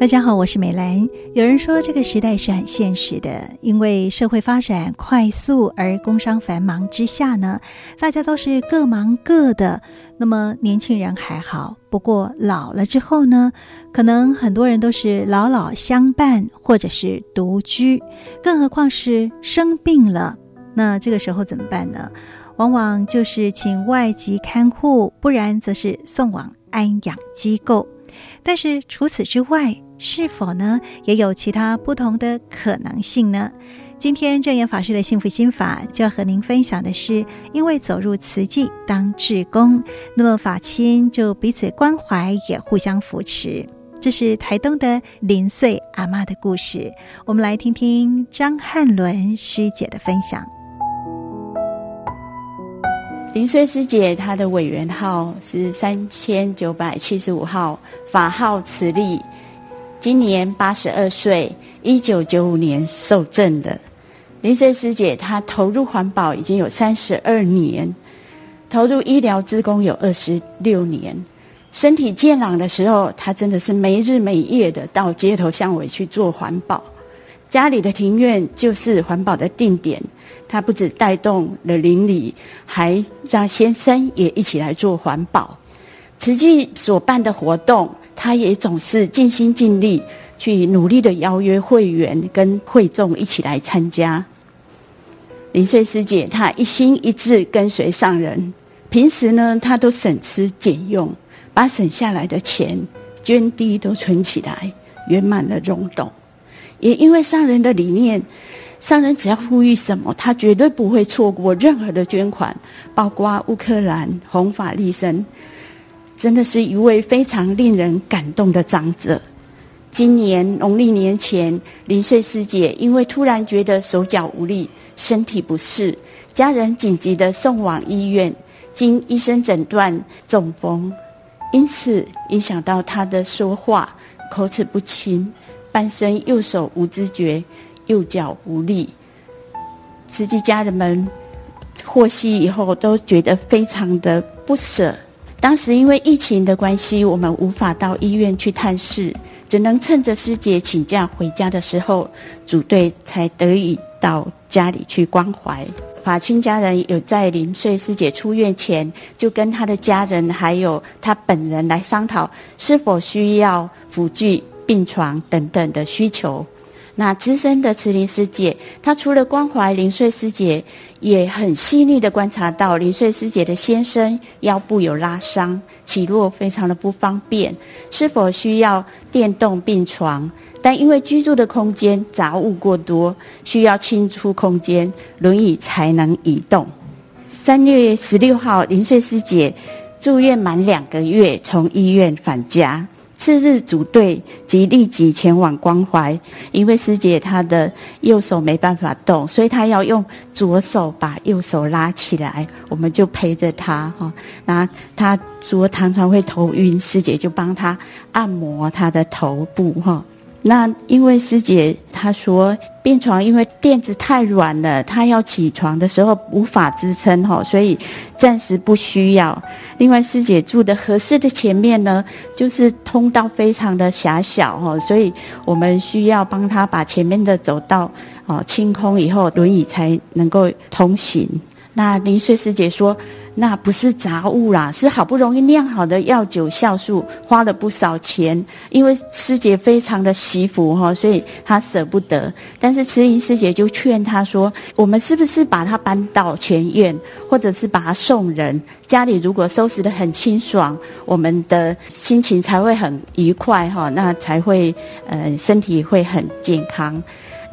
大家好，我是美兰。有人说这个时代是很现实的，因为社会发展快速而工商繁忙之下呢，大家都是各忙各的。那么年轻人还好，不过老了之后呢，可能很多人都是老老相伴，或者是独居，更何况是生病了。那这个时候怎么办呢？往往就是请外籍看护，不然则是送往安养机构。但是除此之外，是否呢也有其他不同的可能性呢？今天证严法师的幸福心法就要和您分享的是，因为走入慈济当志工，那么法亲就彼此关怀，也互相扶持。这是台东的林穗阿嬷的故事，我们来听听张汉伦师姐的分享。林穗师姐她的委员号是三千九百七十五号，法号慈利。今年八十二岁，一九九五年受赠的林穗师姐，她投入环保已经有三十二年，投入医疗志工有二十六年。身体健朗的时候，她真的是没日没夜的到街头巷尾去做环保。家里的庭院就是环保的定点，她不止带动了邻里，还让先生也一起来做环保。慈济所办的活动。他也总是尽心尽力去努力的邀约会员跟会众一起来参加。林穗师姐她一心一志跟随上人，平时呢她都省吃俭用，把省下来的钱捐滴都存起来，圆满了融董。也因为上人的理念，上人只要呼吁什么，他绝对不会错过任何的捐款，包括乌克兰弘法利生。真的是一位非常令人感动的长者。今年农历年前，林穗师姐因为突然觉得手脚无力、身体不适，家人紧急的送往医院，经医生诊断中风，因此影响到她的说话、口齿不清，半身右手无知觉，右脚无力。慈济家人们获悉以后，都觉得非常的不舍。当时因为疫情的关系，我们无法到医院去探视，只能趁着师姐请假回家的时候，组队才得以到家里去关怀。法亲家人有在临睡师姐出院前，就跟她的家人还有她本人来商讨是否需要辅具、病床等等的需求。那资深的慈林师姐，她除了关怀林穗师姐，也很细腻地观察到林穗师姐的先生腰部有拉伤，起落非常的不方便，是否需要电动病床？但因为居住的空间杂物过多，需要清出空间，轮椅才能移动。三月十六号，林穗师姐住院满两个月，从医院返家。次日组队即立即前往关怀，因为师姐她的右手没办法动，所以她要用左手把右手拉起来，我们就陪着她哈。那她说常常会头晕，师姐就帮她按摩她的头部哈。那因为师姐他说病床因为垫子太软了，他要起床的时候无法支撑哈，所以暂时不需要。另外师姐住的合适的前面呢，就是通道非常的狭小哈，所以我们需要帮他把前面的走道哦清空以后，轮椅才能够通行。那林穗师姐说。那不是杂物啦，是好不容易酿好的药酒酵素，花了不少钱。因为师姐非常的惜福哈，所以她舍不得。但是慈林师姐就劝她说：“我们是不是把它搬到全院，或者是把它送人？家里如果收拾得很清爽，我们的心情才会很愉快哈，那才会呃身体会很健康。”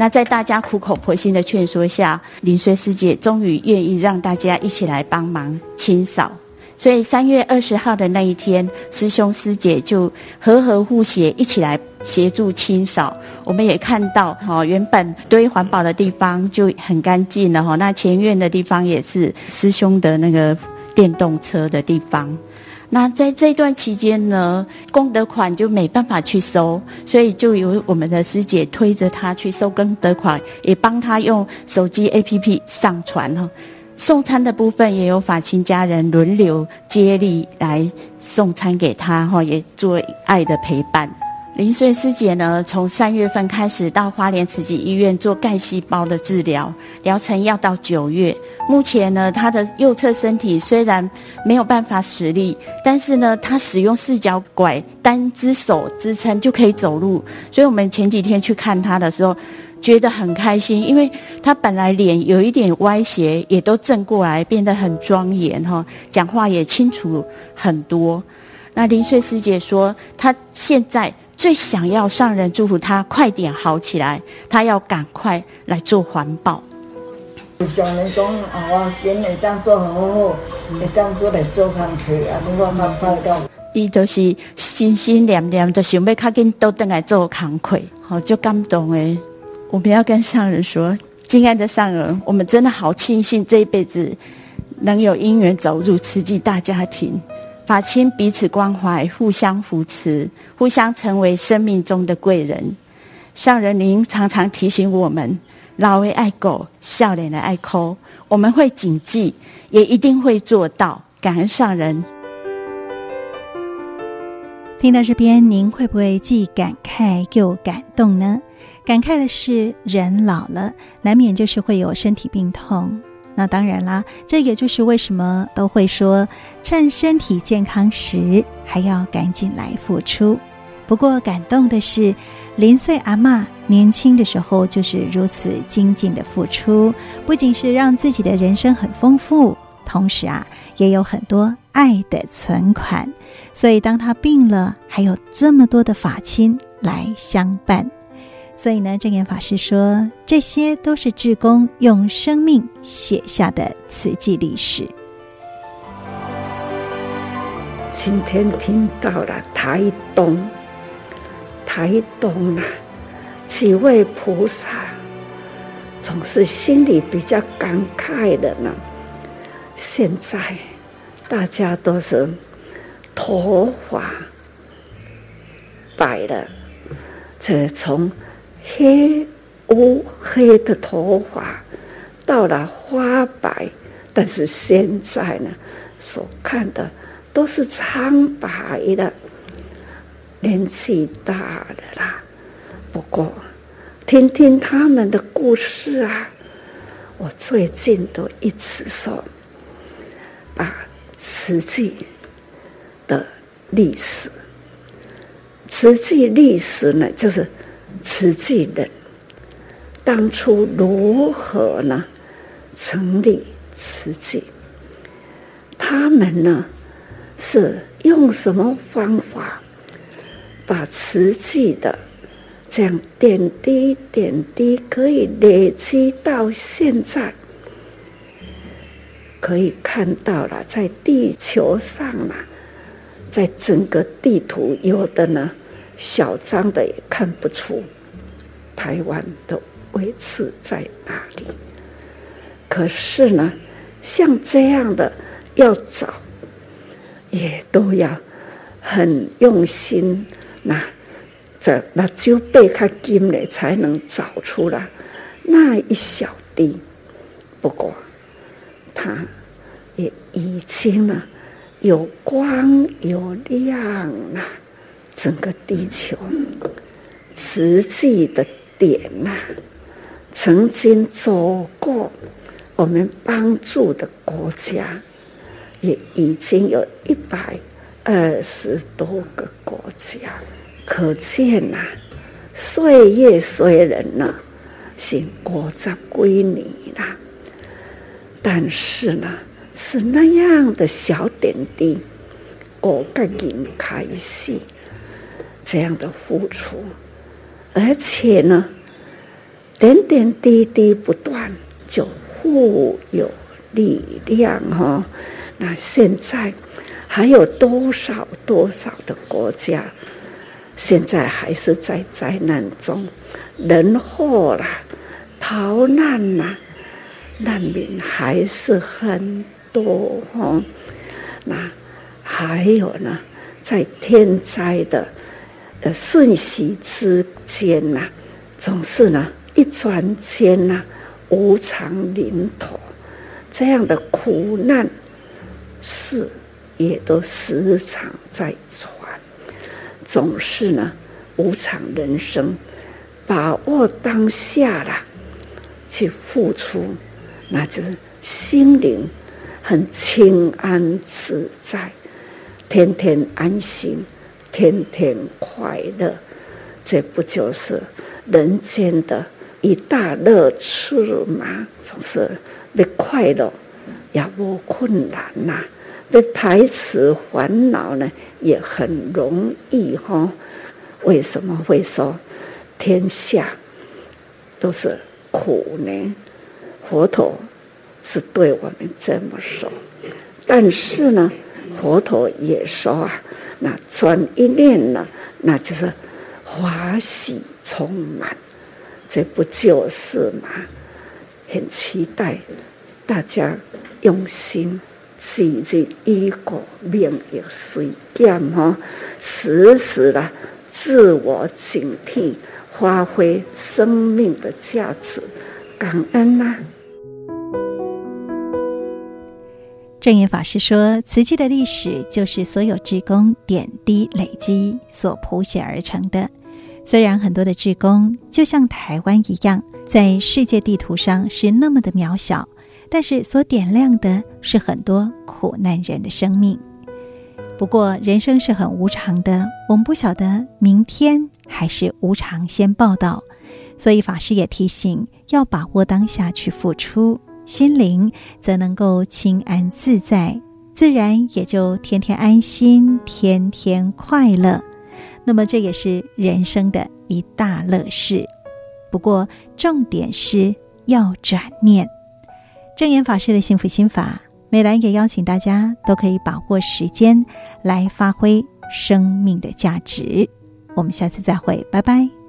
那在大家苦口婆心的劝说下，林穗师姐终于愿意让大家一起来帮忙清扫。所以三月二十号的那一天，师兄师姐就和和互协，一起来协助清扫。我们也看到，哈，原本堆环保的地方就很干净了，哈。那前院的地方也是师兄的那个电动车的地方。那在这段期间呢，功德款就没办法去收，所以就由我们的师姐推着他去收功德款，也帮他用手机 APP 上传哈。送餐的部分也有法亲家人轮流接力来送餐给他哈，也做爱的陪伴。林穗师姐呢，从三月份开始到花莲慈济医院做干细胞的治疗，疗程要到九月。目前呢，她的右侧身体虽然没有办法使力，但是呢，她使用四脚拐，单只手支撑就可以走路。所以我们前几天去看她的时候，觉得很开心，因为她本来脸有一点歪斜，也都正过来，变得很庄严哈，讲话也清楚很多。那林穗师姐说，她现在。最想要上人祝福他快点好起来，他要赶快来做环保。上人讲啊，我今年当做好好，你当做来做工课啊，你我蛮快乐。伊都是心心念念，就想要赶紧都等来做工课，好就感动诶。我们要跟上人说，敬爱的上人，我们真的好庆幸这一辈子能有因缘走入慈济大家庭。法亲彼此关怀，互相扶持，互相成为生命中的贵人。上人您常常提醒我们：老的爱狗，笑脸的爱抠。我们会谨记，也一定会做到。感恩上人。听到这边，您会不会既感慨又感动呢？感慨的是，人老了，难免就是会有身体病痛。那当然啦，这也就是为什么都会说，趁身体健康时还要赶紧来付出。不过感动的是，林穗阿嬷年轻的时候就是如此精进的付出，不仅是让自己的人生很丰富，同时啊，也有很多爱的存款。所以当她病了，还有这么多的法亲来相伴。所以呢，证严法师说，这些都是志工用生命写下的慈济历史。今天听到了台东，台东啊，几位菩萨总是心里比较感慨的呢。现在大家都是头发白了，这从。黑乌黑的头发到了花白，但是现在呢，所看的都是苍白的，年纪大了啦。不过，听听他们的故事啊，我最近都一直说，把慈济的历史，慈济历史呢，就是。慈济人当初如何呢？成立慈济？他们呢是用什么方法把瓷器的这样点滴点滴可以累积到现在？可以看到了，在地球上啊，在整个地图有的呢。小张的也看不出台湾的位置在哪里。可是呢，像这样的要找，也都要很用心。那这那就背开金嘞，才能找出来那一小滴。不过，它也已经呢有光有亮了。整个地球，实际的点呐、啊，曾经走过我们帮助的国家，也已经有一百二十多个国家，可见呐、啊，岁月虽然呢是五十几年啦，但是呢，是那样的小点滴，我个人开心。这样的付出，而且呢，点点滴滴不断，就富有力量哈。那现在还有多少多少的国家，现在还是在灾难中，人祸啦，逃难呐，难民还是很多哈。那还有呢，在天灾的。的瞬息之间呐、总是呢一转间呐、啊，无常临头，这样的苦难事也都时常在传，总是呢无常人生，把握当下啦，去付出，那就是心灵很清安自在，天天安心，天天快乐，这不就是人间的一大乐趣吗？总是的快乐，也无困难呐、啊。被排斥烦恼呢，也很容易哈。为什么会说天下都是苦呢？佛陀是对我们这么说，但是呢，佛陀也说啊，那转一念呢，那就是欢喜充满，这不就是吗？很期待大家用心。自己一个命要随见哈，时时的自我警惕，发挥生命的价值，感恩呐、证严法师说：“瓷器的历史就是所有志工点滴累积所谱写而成的。虽然很多的志工就像台湾一样，在世界地图上是那么的渺小。”但是所点亮的是很多苦难人的生命。不过人生是很无常的，我们不晓得明天还是无常先报到，所以法师也提醒要把握当下去付出，心灵则能够轻安自在，自然也就天天安心，天天快乐。那么这也是人生的一大乐事。不过重点是要转念。证严法师的幸福心法，美兰也邀请大家都可以把握时间来发挥生命的价值。我们下次再会，拜拜。